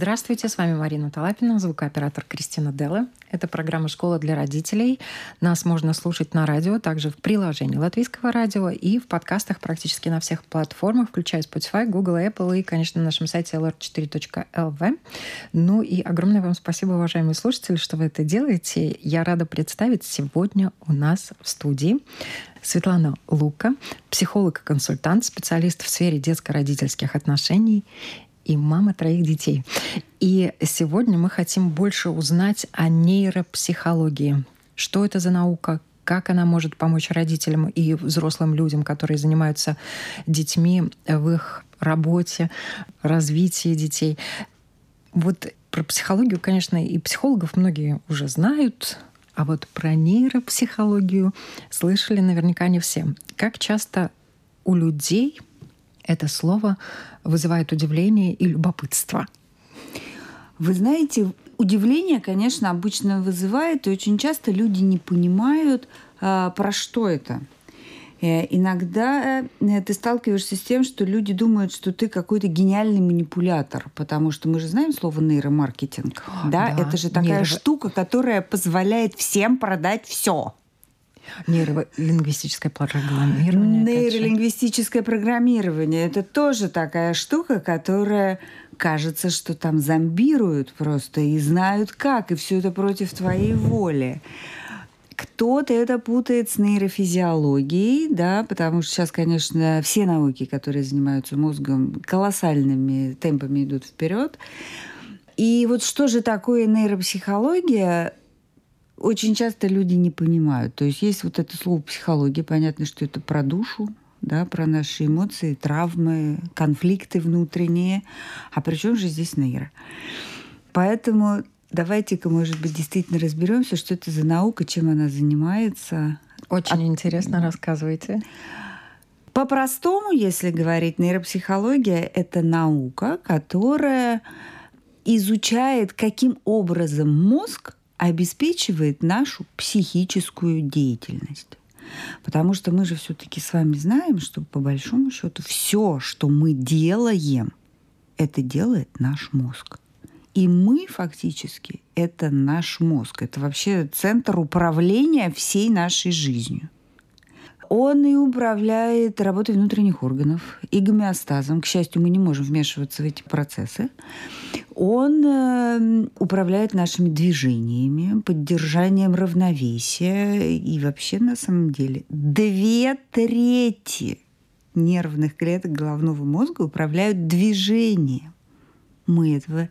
Здравствуйте, с вами Марина Талапина, звукооператор Кристина Делла. Это программа «Школа для родителей». Нас можно слушать на радио, также в приложении Латвийского радио и в подкастах практически на всех платформах, включая Spotify, Google, Apple и, конечно, на нашем сайте lr4.lv. Ну и огромное вам спасибо, уважаемые слушатели, что вы это делаете. Я рада представить сегодня у нас в студии Светлана Лука, психолог и консультант, специалист в сфере детско-родительских отношений и мама троих детей. И сегодня мы хотим больше узнать о нейропсихологии. Что это за наука, как она может помочь родителям и взрослым людям, которые занимаются детьми в их работе, развитии детей. Вот про психологию, конечно, и психологов многие уже знают, а вот про нейропсихологию слышали наверняка не все. Как часто у людей это слово вызывает удивление и любопытство. Вы знаете, удивление, конечно, обычно вызывает, и очень часто люди не понимают, а, про что это. Э, иногда э, ты сталкиваешься с тем, что люди думают, что ты какой-то гениальный манипулятор, потому что мы же знаем слово нейромаркетинг. да? да, это же такая нейро... штука, которая позволяет всем продать все. Нейролингвистическое программирование. Нейролингвистическое программирование. Это тоже такая штука, которая кажется, что там зомбируют просто и знают как, и все это против твоей воли. Кто-то это путает с нейрофизиологией, да, потому что сейчас, конечно, все науки, которые занимаются мозгом, колоссальными темпами идут вперед. И вот что же такое нейропсихология? Очень часто люди не понимают. То есть есть вот это слово психология, понятно, что это про душу, да, про наши эмоции, травмы, конфликты внутренние. А при чем же здесь нейро? Поэтому давайте-ка, может быть, действительно разберемся, что это за наука, чем она занимается. Очень а... интересно, рассказывайте. По-простому, если говорить, нейропсихология — это наука, которая изучает, каким образом мозг обеспечивает нашу психическую деятельность. Потому что мы же все-таки с вами знаем, что по большому счету все, что мы делаем, это делает наш мозг. И мы фактически это наш мозг. Это вообще центр управления всей нашей жизнью. Он и управляет работой внутренних органов и гомеостазом. К счастью, мы не можем вмешиваться в эти процессы. Он э, управляет нашими движениями, поддержанием равновесия. И вообще, на самом деле, две трети нервных клеток головного мозга управляют движением. Мы этого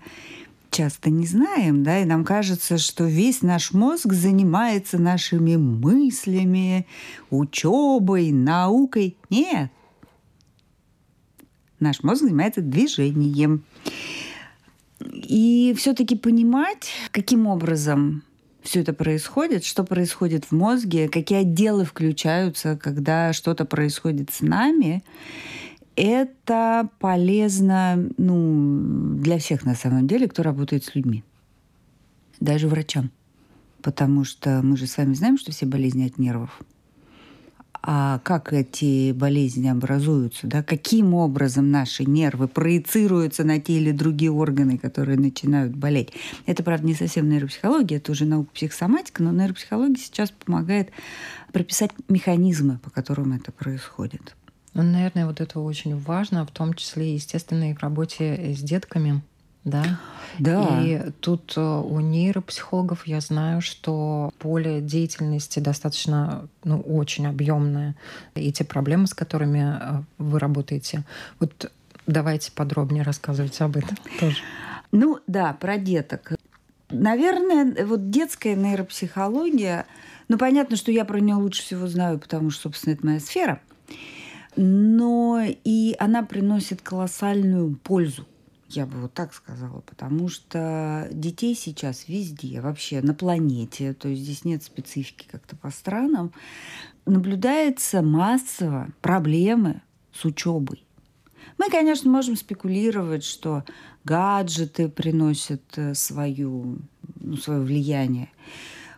часто не знаем, да, и нам кажется, что весь наш мозг занимается нашими мыслями, учебой, наукой. Нет. Наш мозг занимается движением. И все-таки понимать, каким образом все это происходит, что происходит в мозге, какие отделы включаются, когда что-то происходит с нами, это полезно ну, для всех на самом деле, кто работает с людьми. Даже врачам. Потому что мы же с вами знаем, что все болезни от нервов. А как эти болезни образуются, да? каким образом наши нервы проецируются на те или другие органы, которые начинают болеть. Это, правда, не совсем нейропсихология, это уже наука психосоматика, но нейропсихология сейчас помогает прописать механизмы, по которым это происходит. Ну, наверное, вот это очень важно, в том числе, естественно, и в работе с детками. Да. Да. И тут э, у нейропсихологов я знаю, что поле деятельности достаточно, ну, очень объемное. И те проблемы, с которыми э, вы работаете. Вот давайте подробнее рассказывать об этом тоже. Ну да, про деток. Наверное, вот детская нейропсихология, ну понятно, что я про нее лучше всего знаю, потому что, собственно, это моя сфера но и она приносит колоссальную пользу Я бы вот так сказала, потому что детей сейчас везде, вообще на планете, то есть здесь нет специфики как-то по странам, наблюдается массово проблемы с учебой. Мы, конечно, можем спекулировать, что гаджеты приносят э, свою, ну, свое влияние.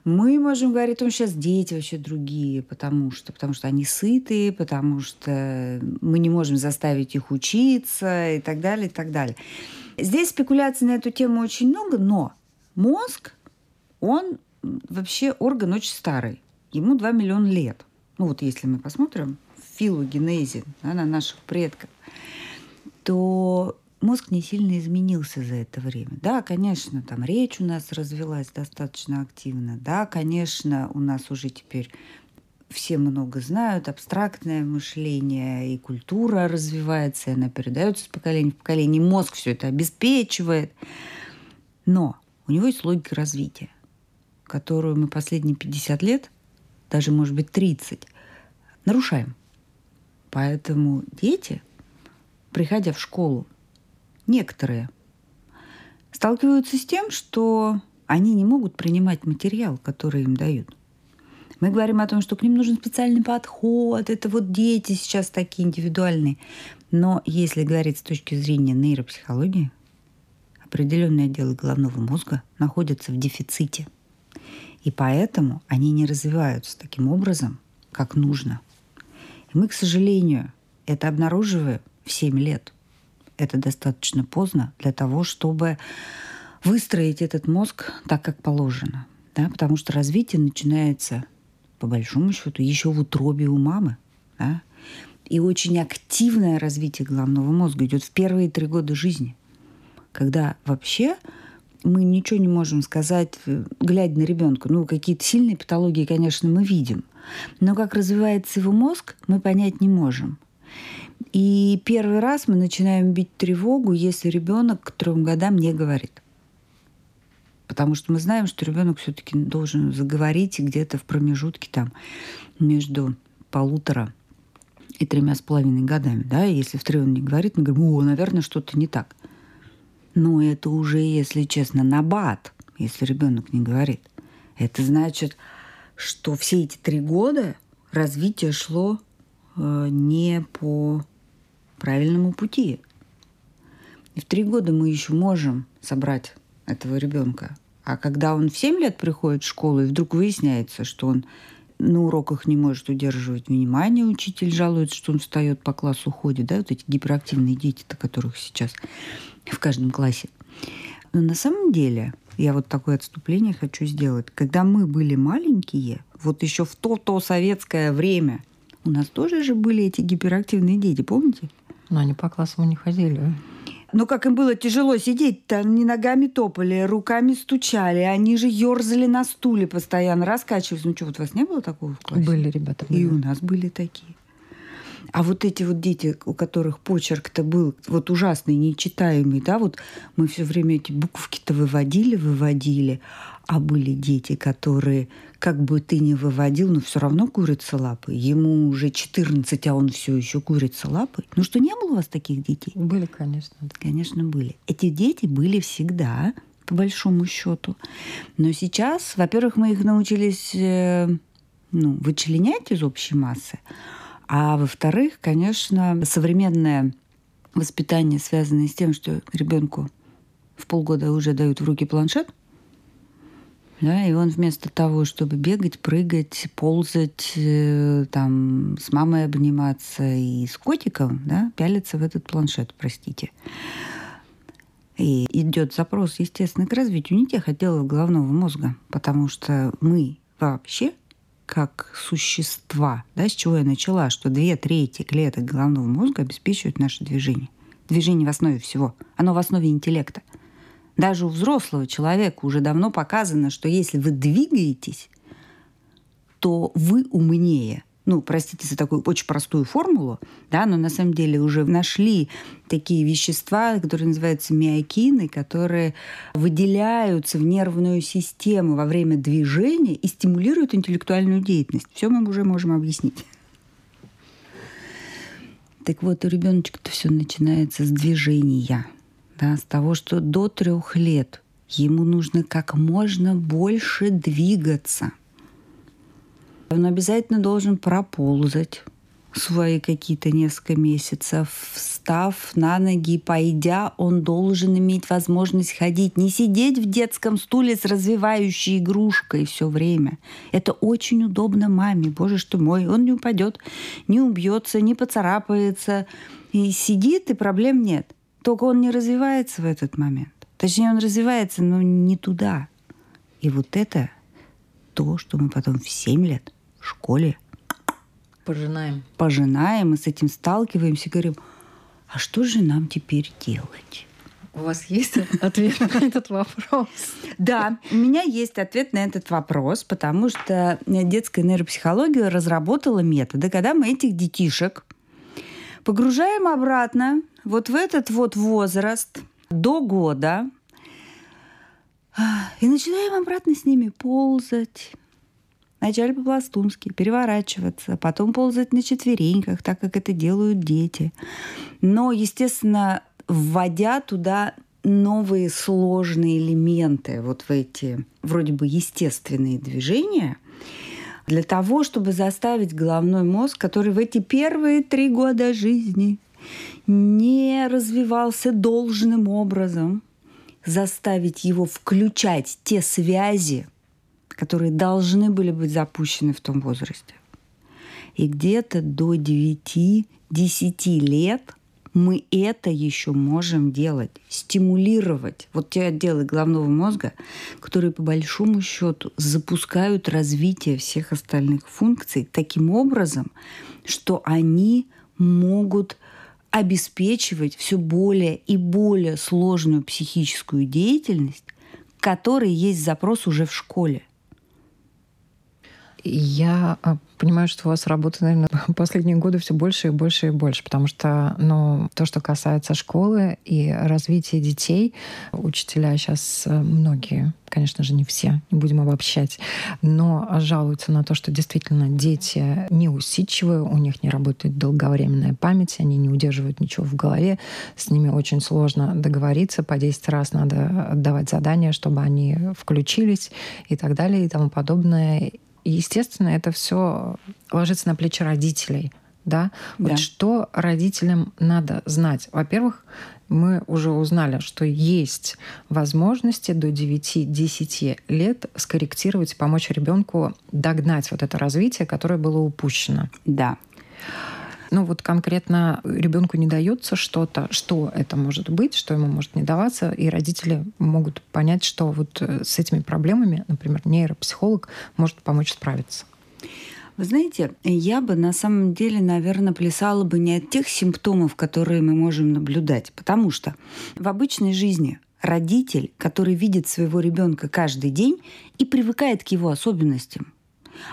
Мы можем говорить о том, что сейчас дети вообще другие, потому что, потому что они сытые, потому что мы не можем заставить их учиться и так далее, и так далее. Здесь спекуляций на эту тему очень много, но мозг, он вообще орган очень старый. Ему 2 миллиона лет. Ну вот если мы посмотрим филогенезе да, на наших предков, то мозг не сильно изменился за это время. Да, конечно, там речь у нас развилась достаточно активно. Да, конечно, у нас уже теперь все много знают, абстрактное мышление и культура развивается, и она передается с поколения в поколение. Мозг все это обеспечивает. Но у него есть логика развития, которую мы последние 50 лет, даже, может быть, 30, нарушаем. Поэтому дети, приходя в школу, некоторые сталкиваются с тем, что они не могут принимать материал, который им дают. Мы говорим о том, что к ним нужен специальный подход, это вот дети сейчас такие индивидуальные. Но если говорить с точки зрения нейропсихологии, определенные отделы головного мозга находятся в дефиците. И поэтому они не развиваются таким образом, как нужно. И мы, к сожалению, это обнаруживаем в 7 лет – это достаточно поздно для того, чтобы выстроить этот мозг так, как положено. Да? Потому что развитие начинается, по большому счету, еще в утробе у мамы. Да? И очень активное развитие головного мозга идет в первые три года жизни, когда вообще мы ничего не можем сказать, глядя на ребенка. Ну, какие-то сильные патологии, конечно, мы видим. Но как развивается его мозг, мы понять не можем. И первый раз мы начинаем бить тревогу, если ребенок к трем годам не говорит. Потому что мы знаем, что ребенок все-таки должен заговорить где-то в промежутке там между полутора и тремя с половиной годами. Да? И если в три он не говорит, мы говорим, о, наверное, что-то не так. Но это уже, если честно, набат, если ребенок не говорит. Это значит, что все эти три года развитие шло э, не по правильному пути. И в три года мы еще можем собрать этого ребенка. А когда он в семь лет приходит в школу, и вдруг выясняется, что он на уроках не может удерживать внимание, учитель жалуется, что он встает по классу, ходит, да, вот эти гиперактивные дети, которых сейчас в каждом классе. Но на самом деле, я вот такое отступление хочу сделать. Когда мы были маленькие, вот еще в то-то советское время, у нас тоже же были эти гиперактивные дети, помните? Но они по классу не ходили. Ну, как им было тяжело сидеть, там они ногами топали, руками стучали, они же ерзали на стуле постоянно, раскачивались. Ну, что, вот у вас не было такого в классе? Были ребята. Были. И у нас были такие. А вот эти вот дети, у которых почерк-то был вот ужасный, нечитаемый, да, вот мы все время эти буковки-то выводили, выводили, а были дети, которые, как бы ты ни выводил, но все равно курица лапы. Ему уже 14, а он все еще курица лапы. Ну что, не было у вас таких детей? Были, конечно. Конечно, были. Эти дети были всегда, по большому счету. Но сейчас, во-первых, мы их научились э, ну, вычленять из общей массы. А во-вторых, конечно, современное воспитание, связанное с тем, что ребенку в полгода уже дают в руки планшет, да, и он вместо того, чтобы бегать, прыгать, ползать, э, там, с мамой обниматься и с котиком, да, пялится в этот планшет, простите. И идет запрос, естественно, к развитию не тех отделов головного мозга, потому что мы вообще как существа, да, с чего я начала, что две трети клеток головного мозга обеспечивают наше движение. Движение в основе всего. Оно в основе интеллекта. Даже у взрослого человека уже давно показано, что если вы двигаетесь, то вы умнее – ну, простите за такую очень простую формулу, да, но на самом деле уже нашли такие вещества, которые называются миокины, которые выделяются в нервную систему во время движения и стимулируют интеллектуальную деятельность. Все мы уже можем объяснить. Так вот, у ребеночка-то все начинается с движения. Да, с того, что до трех лет ему нужно как можно больше двигаться. Он обязательно должен проползать, свои какие-то несколько месяцев, встав на ноги, пойдя, он должен иметь возможность ходить, не сидеть в детском стуле с развивающей игрушкой все время. Это очень удобно маме, боже что мой, он не упадет, не убьется, не поцарапается, и сидит, и проблем нет. Только он не развивается в этот момент. Точнее, он развивается, но не туда. И вот это то, что мы потом в 7 лет в школе Пожинаем. Пожинаем, мы с этим сталкиваемся и говорим, а что же нам теперь делать? У вас есть ответ на этот вопрос? Да, у меня есть ответ на этот вопрос, потому что детская нейропсихология разработала методы, когда мы этих детишек погружаем обратно вот в этот вот возраст до года и начинаем обратно с ними ползать, Вначале по-пластунски, переворачиваться, потом ползать на четвереньках, так как это делают дети. Но, естественно, вводя туда новые сложные элементы, вот в эти вроде бы естественные движения, для того, чтобы заставить головной мозг, который в эти первые три года жизни не развивался должным образом, заставить его включать те связи, которые должны были быть запущены в том возрасте. И где-то до 9-10 лет мы это еще можем делать, стимулировать вот те отделы головного мозга, которые по большому счету запускают развитие всех остальных функций таким образом, что они могут обеспечивать все более и более сложную психическую деятельность, которой есть запрос уже в школе. Я а, понимаю, что у вас работа, наверное, последние годы все больше и больше и больше, потому что ну, то, что касается школы и развития детей, учителя сейчас э, многие, конечно же, не все, не будем обобщать, но жалуются на то, что действительно дети неусидчивые, у них не работает долговременная память, они не удерживают ничего в голове, с ними очень сложно договориться, по 10 раз надо отдавать задания, чтобы они включились и так далее и тому подобное. И, естественно, это все ложится на плечи родителей. Да? Вот да. что родителям надо знать? Во-первых, мы уже узнали, что есть возможности до 9-10 лет скорректировать, помочь ребенку догнать вот это развитие, которое было упущено. Да ну вот конкретно ребенку не дается что-то, что это может быть, что ему может не даваться, и родители могут понять, что вот э, с этими проблемами, например, нейропсихолог может помочь справиться. Вы знаете, я бы на самом деле, наверное, плясала бы не от тех симптомов, которые мы можем наблюдать, потому что в обычной жизни родитель, который видит своего ребенка каждый день и привыкает к его особенностям,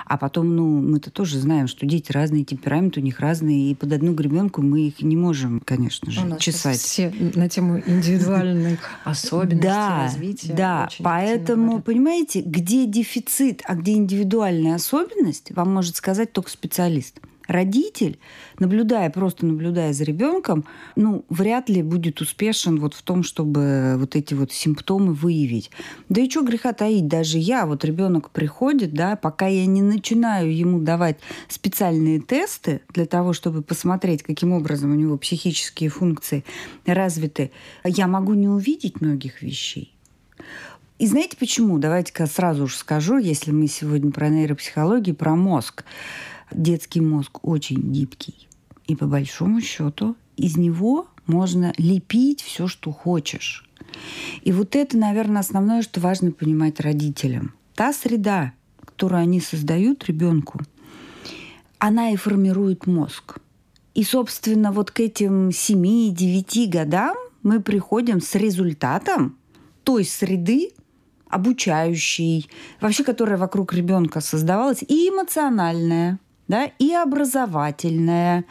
а потом, ну, мы-то тоже знаем, что дети разные, темперамент у них разные, и под одну гребенку мы их не можем, конечно же, у чесать. Все на тему индивидуальных особенностей да, развития. Да, поэтому, понимаете, где дефицит, а где индивидуальная особенность, вам может сказать только специалист родитель, наблюдая, просто наблюдая за ребенком, ну, вряд ли будет успешен вот в том, чтобы вот эти вот симптомы выявить. Да и что греха таить, даже я, вот ребенок приходит, да, пока я не начинаю ему давать специальные тесты для того, чтобы посмотреть, каким образом у него психические функции развиты, я могу не увидеть многих вещей. И знаете почему? Давайте-ка сразу же скажу, если мы сегодня про нейропсихологию, про мозг детский мозг очень гибкий. И по большому счету из него можно лепить все, что хочешь. И вот это, наверное, основное, что важно понимать родителям. Та среда, которую они создают ребенку, она и формирует мозг. И, собственно, вот к этим 7-9 годам мы приходим с результатом той среды, обучающей, вообще которая вокруг ребенка создавалась, и эмоциональная, да, и образовательная,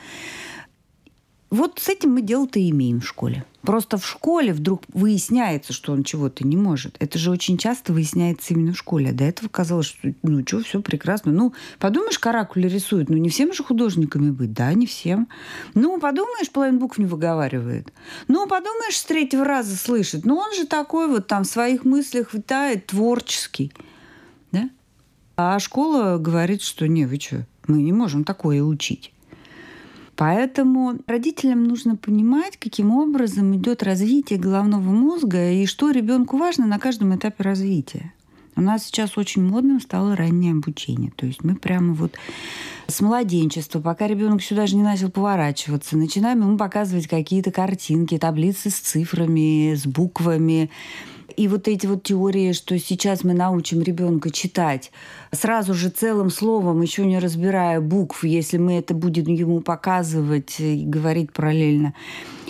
Вот с этим мы дело-то имеем в школе. Просто в школе вдруг выясняется, что он чего-то не может. Это же очень часто выясняется именно в школе. До этого казалось, что ну что, все прекрасно. Ну, подумаешь, каракули рисуют. Ну, не всем же художниками быть. Да, не всем. Ну, подумаешь, половину букв не выговаривает. Ну, подумаешь, с третьего раза слышит. Ну, он же такой вот там в своих мыслях витает, творческий. Да? А школа говорит, что не, вы что, мы не можем такое учить. Поэтому родителям нужно понимать, каким образом идет развитие головного мозга и что ребенку важно на каждом этапе развития. У нас сейчас очень модным стало раннее обучение. То есть мы прямо вот с младенчества, пока ребенок сюда даже не начал поворачиваться, начинаем ему показывать какие-то картинки, таблицы с цифрами, с буквами, и вот эти вот теории, что сейчас мы научим ребенка читать сразу же целым словом, еще не разбирая букв, если мы это будем ему показывать и говорить параллельно.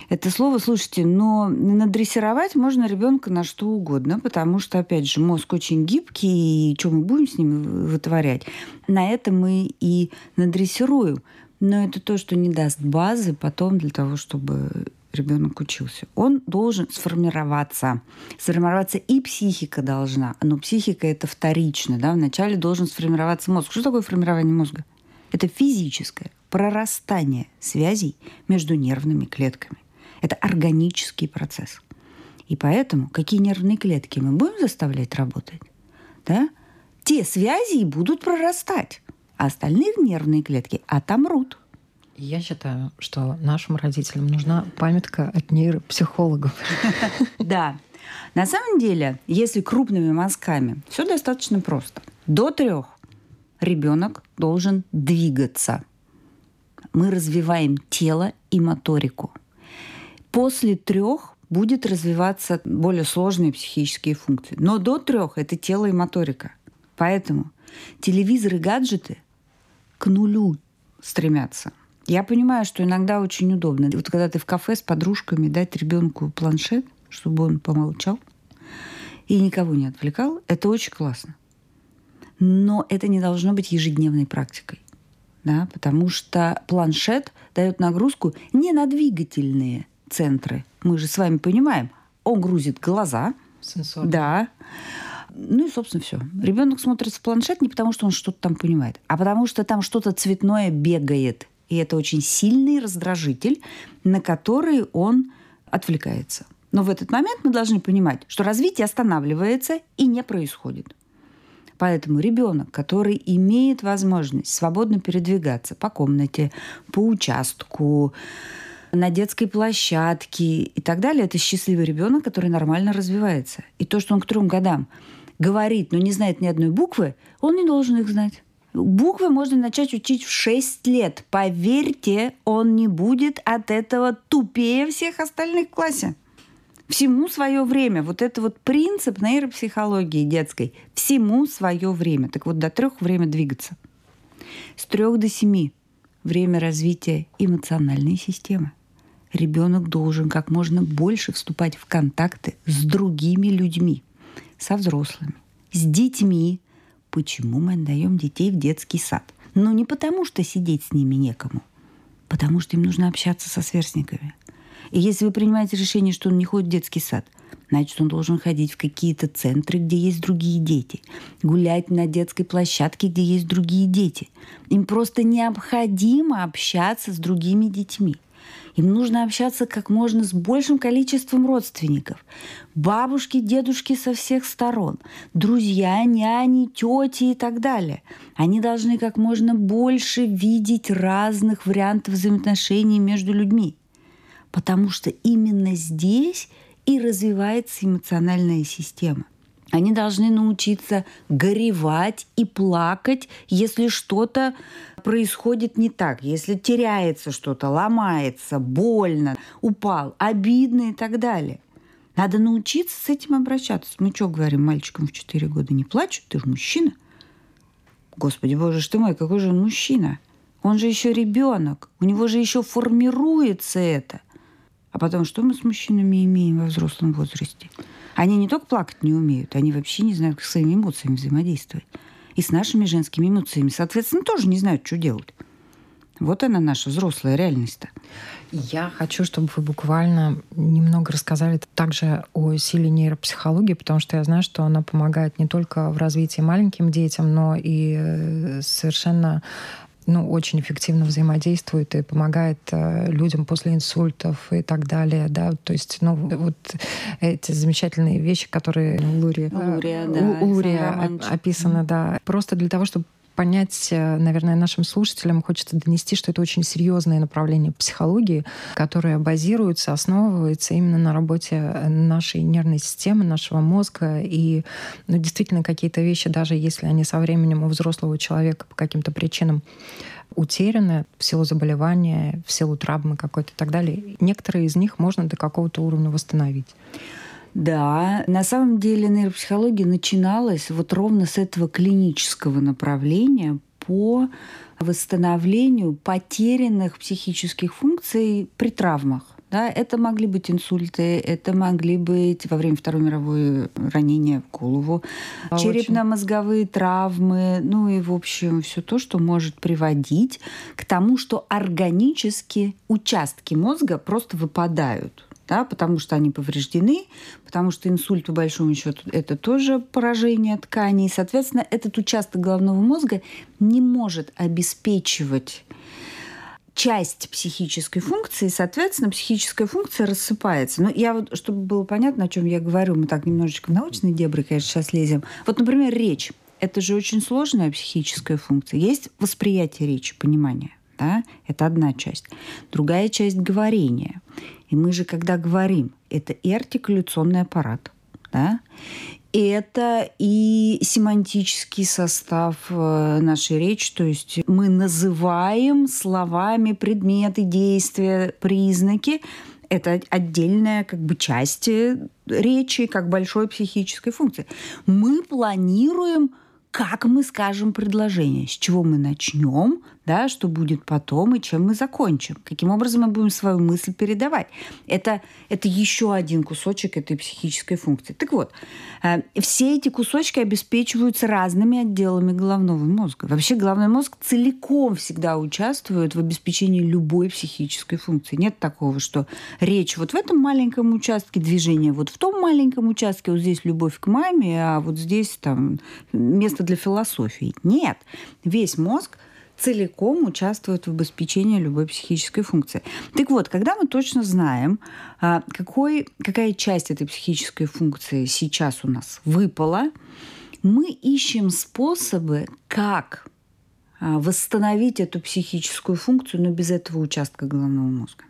Это слово, слушайте, но надрессировать можно ребенка на что угодно, потому что, опять же, мозг очень гибкий, и что мы будем с ним вытворять? На это мы и надрессируем. Но это то, что не даст базы потом для того, чтобы ребенок учился. Он должен сформироваться. Сформироваться и психика должна. Но психика это вторично. Да? Вначале должен сформироваться мозг. Что такое формирование мозга? Это физическое прорастание связей между нервными клетками. Это органический процесс. И поэтому какие нервные клетки мы будем заставлять работать, да? те связи будут прорастать, а остальные нервные клетки отомрут. Я считаю, что нашим родителям нужна памятка от нейропсихологов. Да. На самом деле, если крупными мазками, все достаточно просто. До трех ребенок должен двигаться. Мы развиваем тело и моторику. После трех будет развиваться более сложные психические функции. Но до трех это тело и моторика. Поэтому телевизор и гаджеты к нулю стремятся. Я понимаю, что иногда очень удобно. Вот когда ты в кафе с подружками, дать ребенку планшет, чтобы он помолчал и никого не отвлекал, это очень классно. Но это не должно быть ежедневной практикой. Да, потому что планшет дает нагрузку не на двигательные центры. Мы же с вами понимаем, он грузит глаза. Сенсор. Да. Ну и, собственно, все. Ребенок смотрит в планшет не потому, что он что-то там понимает, а потому что там что-то цветное бегает и это очень сильный раздражитель, на который он отвлекается. Но в этот момент мы должны понимать, что развитие останавливается и не происходит. Поэтому ребенок, который имеет возможность свободно передвигаться по комнате, по участку, на детской площадке и так далее, это счастливый ребенок, который нормально развивается. И то, что он к трем годам говорит, но не знает ни одной буквы, он не должен их знать. Буквы можно начать учить в 6 лет. Поверьте, он не будет от этого тупее всех остальных в классе. Всему свое время. Вот это вот принцип нейропсихологии детской. Всему свое время. Так вот, до трех время двигаться. С трех до семи время развития эмоциональной системы. Ребенок должен как можно больше вступать в контакты с другими людьми, со взрослыми, с детьми, Почему мы отдаем детей в детский сад? Ну, не потому, что сидеть с ними некому, потому что им нужно общаться со сверстниками. И если вы принимаете решение, что он не ходит в детский сад, значит, он должен ходить в какие-то центры, где есть другие дети, гулять на детской площадке, где есть другие дети. Им просто необходимо общаться с другими детьми. Им нужно общаться как можно с большим количеством родственников. Бабушки, дедушки со всех сторон, друзья, няни, тети и так далее. Они должны как можно больше видеть разных вариантов взаимоотношений между людьми. Потому что именно здесь и развивается эмоциональная система. Они должны научиться горевать и плакать, если что-то происходит не так, если теряется что-то, ломается, больно, упал, обидно и так далее. Надо научиться с этим обращаться. Мы что говорим мальчикам в 4 года? Не плачут, ты же мужчина. Господи, боже ж ты мой, какой же он мужчина? Он же еще ребенок, у него же еще формируется это. А потом, что мы с мужчинами имеем во взрослом возрасте? Они не только плакать не умеют, они вообще не знают, как своими эмоциями взаимодействовать. И с нашими женскими эмоциями, соответственно, тоже не знают, что делать. Вот она наша взрослая реальность-то. Я хочу, чтобы вы буквально немного рассказали также о силе нейропсихологии, потому что я знаю, что она помогает не только в развитии маленьким детям, но и э, совершенно ну, очень эффективно взаимодействует и помогает э, людям после инсультов и так далее, да, то есть, ну, вот эти замечательные вещи, которые Лурия, Лурия, э, да, Лурия описаны, да, просто для того, чтобы понять, э, наверное, нашим слушателям хочется донести, что это очень серьезное направление психологии, которое базируется, основывается именно на работе э, нашей нервной системы, нашего мозга. И ну, действительно какие-то вещи, даже если они со временем у взрослого человека по каким-то причинам утеряны в силу заболевания, в силу травмы какой-то и так далее, некоторые из них можно до какого-то уровня восстановить. Да, на самом деле нейропсихология начиналась вот ровно с этого клинического направления по восстановлению потерянных психических функций при травмах. Да, это могли быть инсульты, это могли быть во время Второй мировой ранения в голову, а черепно-мозговые травмы, ну и, в общем, все то, что может приводить к тому, что органически участки мозга просто выпадают да, потому что они повреждены, потому что инсульт, по большому счету, это тоже поражение тканей. Соответственно, этот участок головного мозга не может обеспечивать часть психической функции, соответственно, психическая функция рассыпается. Но я вот, чтобы было понятно, о чем я говорю, мы так немножечко в научные дебри, конечно, сейчас лезем. Вот, например, речь. Это же очень сложная психическая функция. Есть восприятие речи, понимание. Да? Это одна часть. Другая часть – говорения. И мы же, когда говорим, это и артикуляционный аппарат, да? это и семантический состав э, нашей речи, то есть мы называем словами предметы, действия, признаки. Это отдельная как бы часть э, речи, как большой психической функции. Мы планируем как мы скажем предложение, с чего мы начнем, да, что будет потом и чем мы закончим, каким образом мы будем свою мысль передавать. Это, это еще один кусочек этой психической функции. Так вот, э, все эти кусочки обеспечиваются разными отделами головного мозга. Вообще головной мозг целиком всегда участвует в обеспечении любой психической функции. Нет такого, что речь вот в этом маленьком участке, движение вот в том маленьком участке, вот здесь любовь к маме, а вот здесь там место для философии. Нет, весь мозг целиком участвуют в обеспечении любой психической функции. Так вот, когда мы точно знаем, а, какой, какая часть этой психической функции сейчас у нас выпала, мы ищем способы, как а, восстановить эту психическую функцию, но без этого участка головного мозга.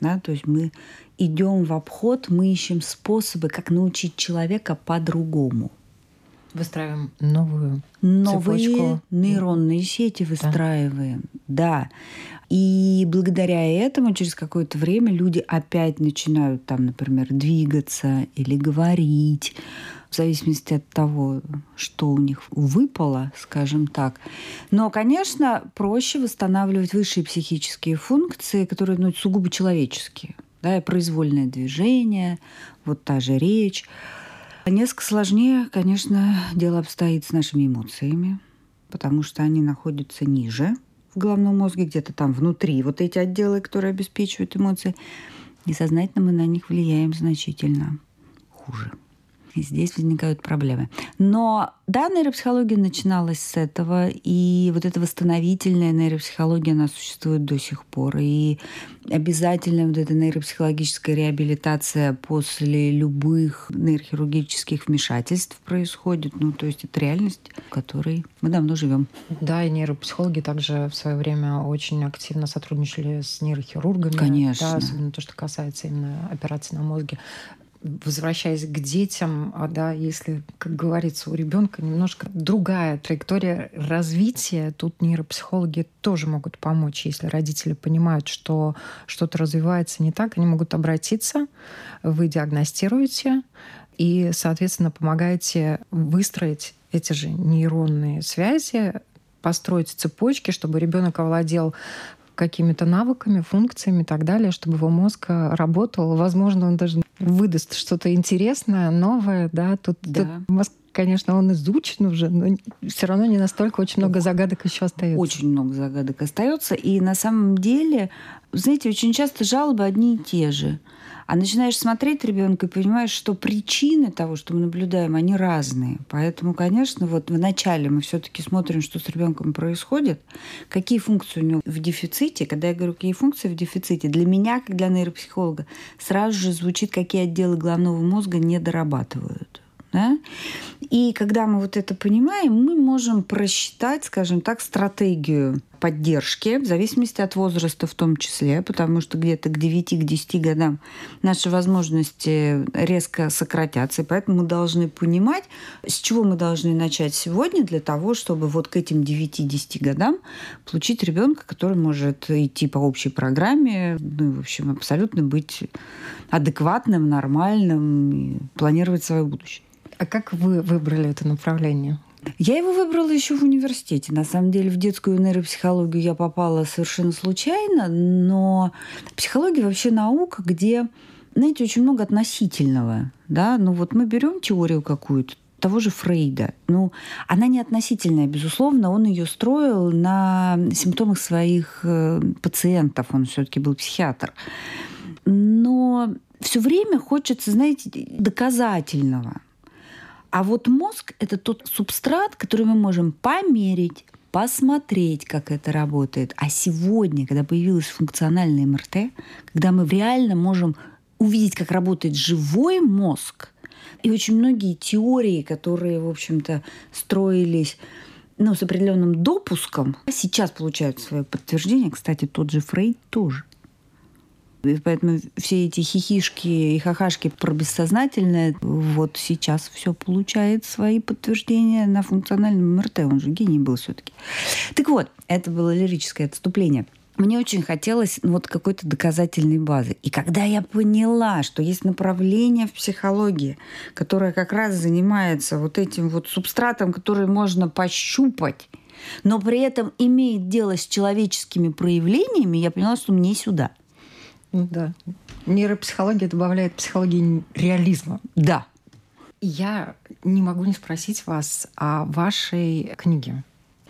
Да? То есть мы идем в обход, мы ищем способы, как научить человека по-другому – Выстраиваем новую Новые цепочку. нейронные сети выстраиваем, да. да. И благодаря этому через какое-то время люди опять начинают там, например, двигаться или говорить, в зависимости от того, что у них выпало, скажем так. Но, конечно, проще восстанавливать высшие психические функции, которые ну, сугубо человеческие. Да, и произвольное движение, вот та же речь. Несколько сложнее, конечно, дело обстоит с нашими эмоциями, потому что они находятся ниже в головном мозге, где-то там внутри вот эти отделы, которые обеспечивают эмоции. Несознательно мы на них влияем значительно хуже. И здесь возникают проблемы. Но да, нейропсихология начиналась с этого, и вот эта восстановительная нейропсихология, она существует до сих пор. И обязательно вот эта нейропсихологическая реабилитация после любых нейрохирургических вмешательств происходит. Ну, то есть это реальность, в которой мы давно живем. Да, и нейропсихологи также в свое время очень активно сотрудничали с нейрохирургами. Конечно. Да, особенно то, что касается именно операций на мозге возвращаясь к детям, а, да, если, как говорится, у ребенка немножко другая траектория развития, тут нейропсихологи тоже могут помочь, если родители понимают, что что-то развивается не так, они могут обратиться, вы диагностируете и, соответственно, помогаете выстроить эти же нейронные связи, построить цепочки, чтобы ребенок овладел какими-то навыками, функциями и так далее, чтобы его мозг э, работал. Возможно, он даже выдаст что-то интересное, новое, да. Тут, да. тут мозг конечно, он изучен уже, но все равно не настолько очень много загадок еще остается. Очень много загадок остается. И на самом деле, знаете, очень часто жалобы одни и те же. А начинаешь смотреть ребенка и понимаешь, что причины того, что мы наблюдаем, они разные. Поэтому, конечно, вот вначале мы все-таки смотрим, что с ребенком происходит, какие функции у него в дефиците. Когда я говорю, какие функции в дефиците, для меня, как для нейропсихолога, сразу же звучит, какие отделы головного мозга не дорабатывают. Да? И когда мы вот это понимаем, мы можем просчитать, скажем так, стратегию поддержки, в зависимости от возраста в том числе, потому что где-то к 9-10 годам наши возможности резко сократятся, и поэтому мы должны понимать, с чего мы должны начать сегодня для того, чтобы вот к этим 9-10 годам получить ребенка, который может идти по общей программе, ну, в общем, абсолютно быть адекватным, нормальным и планировать свое будущее. А как вы выбрали это направление? Я его выбрала еще в университете. На самом деле в детскую нейропсихологию я попала совершенно случайно, но психология вообще наука, где, знаете, очень много относительного. Да? Ну вот мы берем теорию какую-то, того же Фрейда. Ну, она не относительная, безусловно, он ее строил на симптомах своих э, пациентов, он все-таки был психиатр. Но все время хочется, знаете, доказательного. А вот мозг — это тот субстрат, который мы можем померить, посмотреть, как это работает. А сегодня, когда появилась функциональная МРТ, когда мы реально можем увидеть, как работает живой мозг, и очень многие теории, которые, в общем-то, строились ну, с определенным допуском, сейчас получают свое подтверждение. Кстати, тот же Фрейд тоже – и поэтому все эти хихишки и хахашки про бессознательное, вот сейчас все получает свои подтверждения на функциональном МРТ. Он же гений был все-таки. Так вот, это было лирическое отступление мне очень хотелось ну, вот какой-то доказательной базы. И когда я поняла, что есть направление в психологии, которое как раз занимается вот этим вот субстратом, который можно пощупать, но при этом имеет дело с человеческими проявлениями, я поняла, что мне сюда – ну да. Нейропсихология добавляет психологии реализма. Да. Я не могу не спросить вас о вашей книге.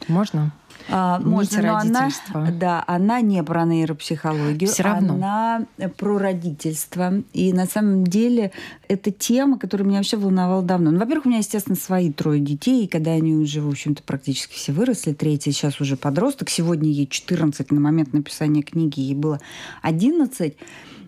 Можно? А, можно, но она, да, она не про нейропсихологию, Все равно. она про родительство. И на самом деле это тема, которая меня вообще волновала давно. Ну, во-первых, у меня, естественно, свои трое детей, и когда они уже, в общем-то, практически все выросли, третий сейчас уже подросток, сегодня ей 14, на момент написания книги ей было 11,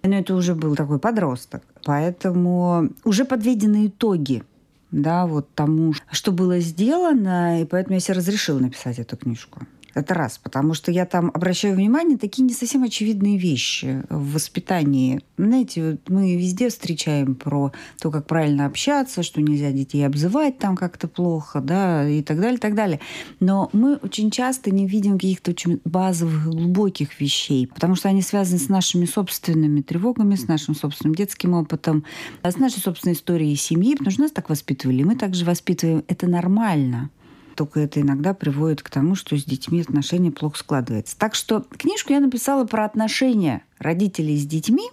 но это уже был такой подросток. Поэтому уже подведены итоги да, вот тому, что было сделано, и поэтому я себе разрешила написать эту книжку. Это раз, потому что я там обращаю внимание такие не совсем очевидные вещи в воспитании. Знаете, вот мы везде встречаем про то, как правильно общаться, что нельзя детей обзывать там как-то плохо, да, и так далее, и так далее. Но мы очень часто не видим каких-то очень базовых, глубоких вещей, потому что они связаны с нашими собственными тревогами, с нашим собственным детским опытом, с нашей собственной историей семьи, потому что нас так воспитывали, мы также воспитываем. Это нормально только это иногда приводит к тому, что с детьми отношения плохо складываются. Так что книжку я написала про отношения родителей с детьми,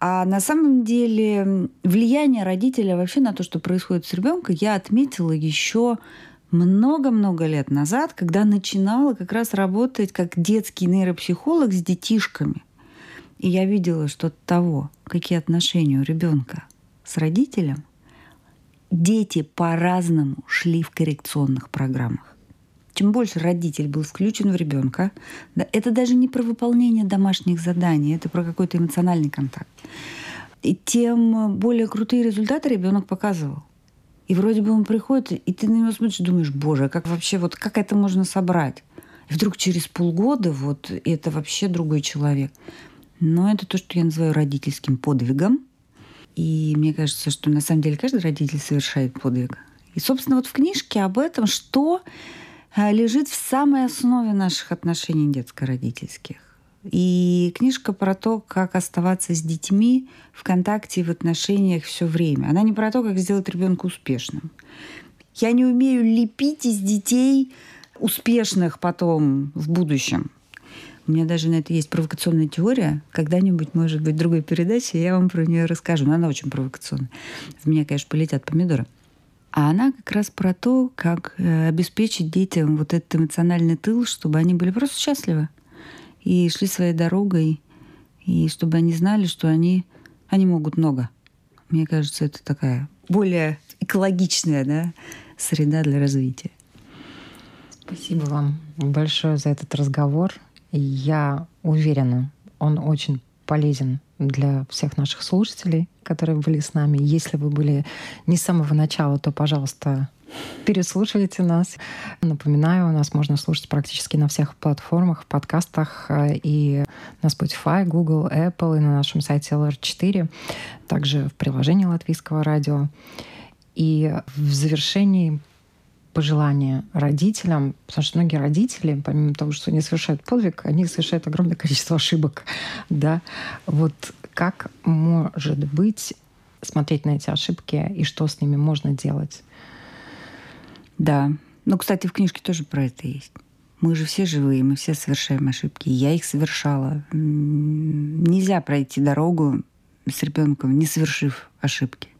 а на самом деле влияние родителя вообще на то, что происходит с ребенком, я отметила еще много-много лет назад, когда начинала как раз работать как детский нейропсихолог с детишками. И я видела, что от того, какие отношения у ребенка с родителем, дети по-разному шли в коррекционных программах. Чем больше родитель был включен в ребенка, да, это даже не про выполнение домашних заданий, это про какой-то эмоциональный контакт. И тем более крутые результаты ребенок показывал. И вроде бы он приходит, и ты на него смотришь думаешь, боже, как вообще, вот как это можно собрать? И вдруг через полгода вот это вообще другой человек. Но это то, что я называю родительским подвигом. И мне кажется, что на самом деле каждый родитель совершает подвиг. И, собственно, вот в книжке об этом, что э, лежит в самой основе наших отношений детско-родительских. И книжка про то, как оставаться с детьми в контакте и в отношениях все время. Она не про то, как сделать ребенка успешным. Я не умею лепить из детей успешных потом в будущем. У меня даже на это есть провокационная теория. Когда-нибудь, может быть, в другой передаче я вам про нее расскажу. Но она очень провокационная. В меня, конечно, полетят помидоры. А она как раз про то, как э, обеспечить детям вот этот эмоциональный тыл, чтобы они были просто счастливы и шли своей дорогой, и чтобы они знали, что они, они могут много. Мне кажется, это такая более экологичная да, среда для развития. Спасибо вам большое за этот разговор. Я уверена, он очень полезен для всех наших слушателей, которые были с нами. Если вы были не с самого начала, то, пожалуйста, переслушивайте нас. Напоминаю, нас можно слушать практически на всех платформах, подкастах э, и на Spotify, Google, Apple и на нашем сайте LR4, также в приложении Латвийского радио. И в завершении пожелания родителям, потому что многие родители, помимо того, что они совершают подвиг, они совершают огромное количество ошибок. Да? Вот как может быть смотреть на эти ошибки и что с ними можно делать? Да. Ну, кстати, в книжке тоже про это есть. Мы же все живые, мы все совершаем ошибки. Я их совершала. Нельзя пройти дорогу с ребенком, не совершив ошибки.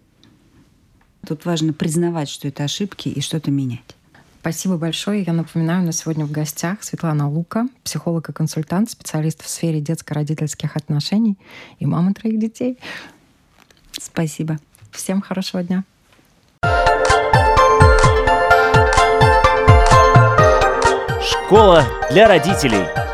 Тут важно признавать, что это ошибки, и что-то менять. Спасибо большое. Я напоминаю, на сегодня в гостях Светлана Лука, психолог и консультант, специалист в сфере детско-родительских отношений и мама троих детей. Спасибо. Всем хорошего дня. Школа для родителей.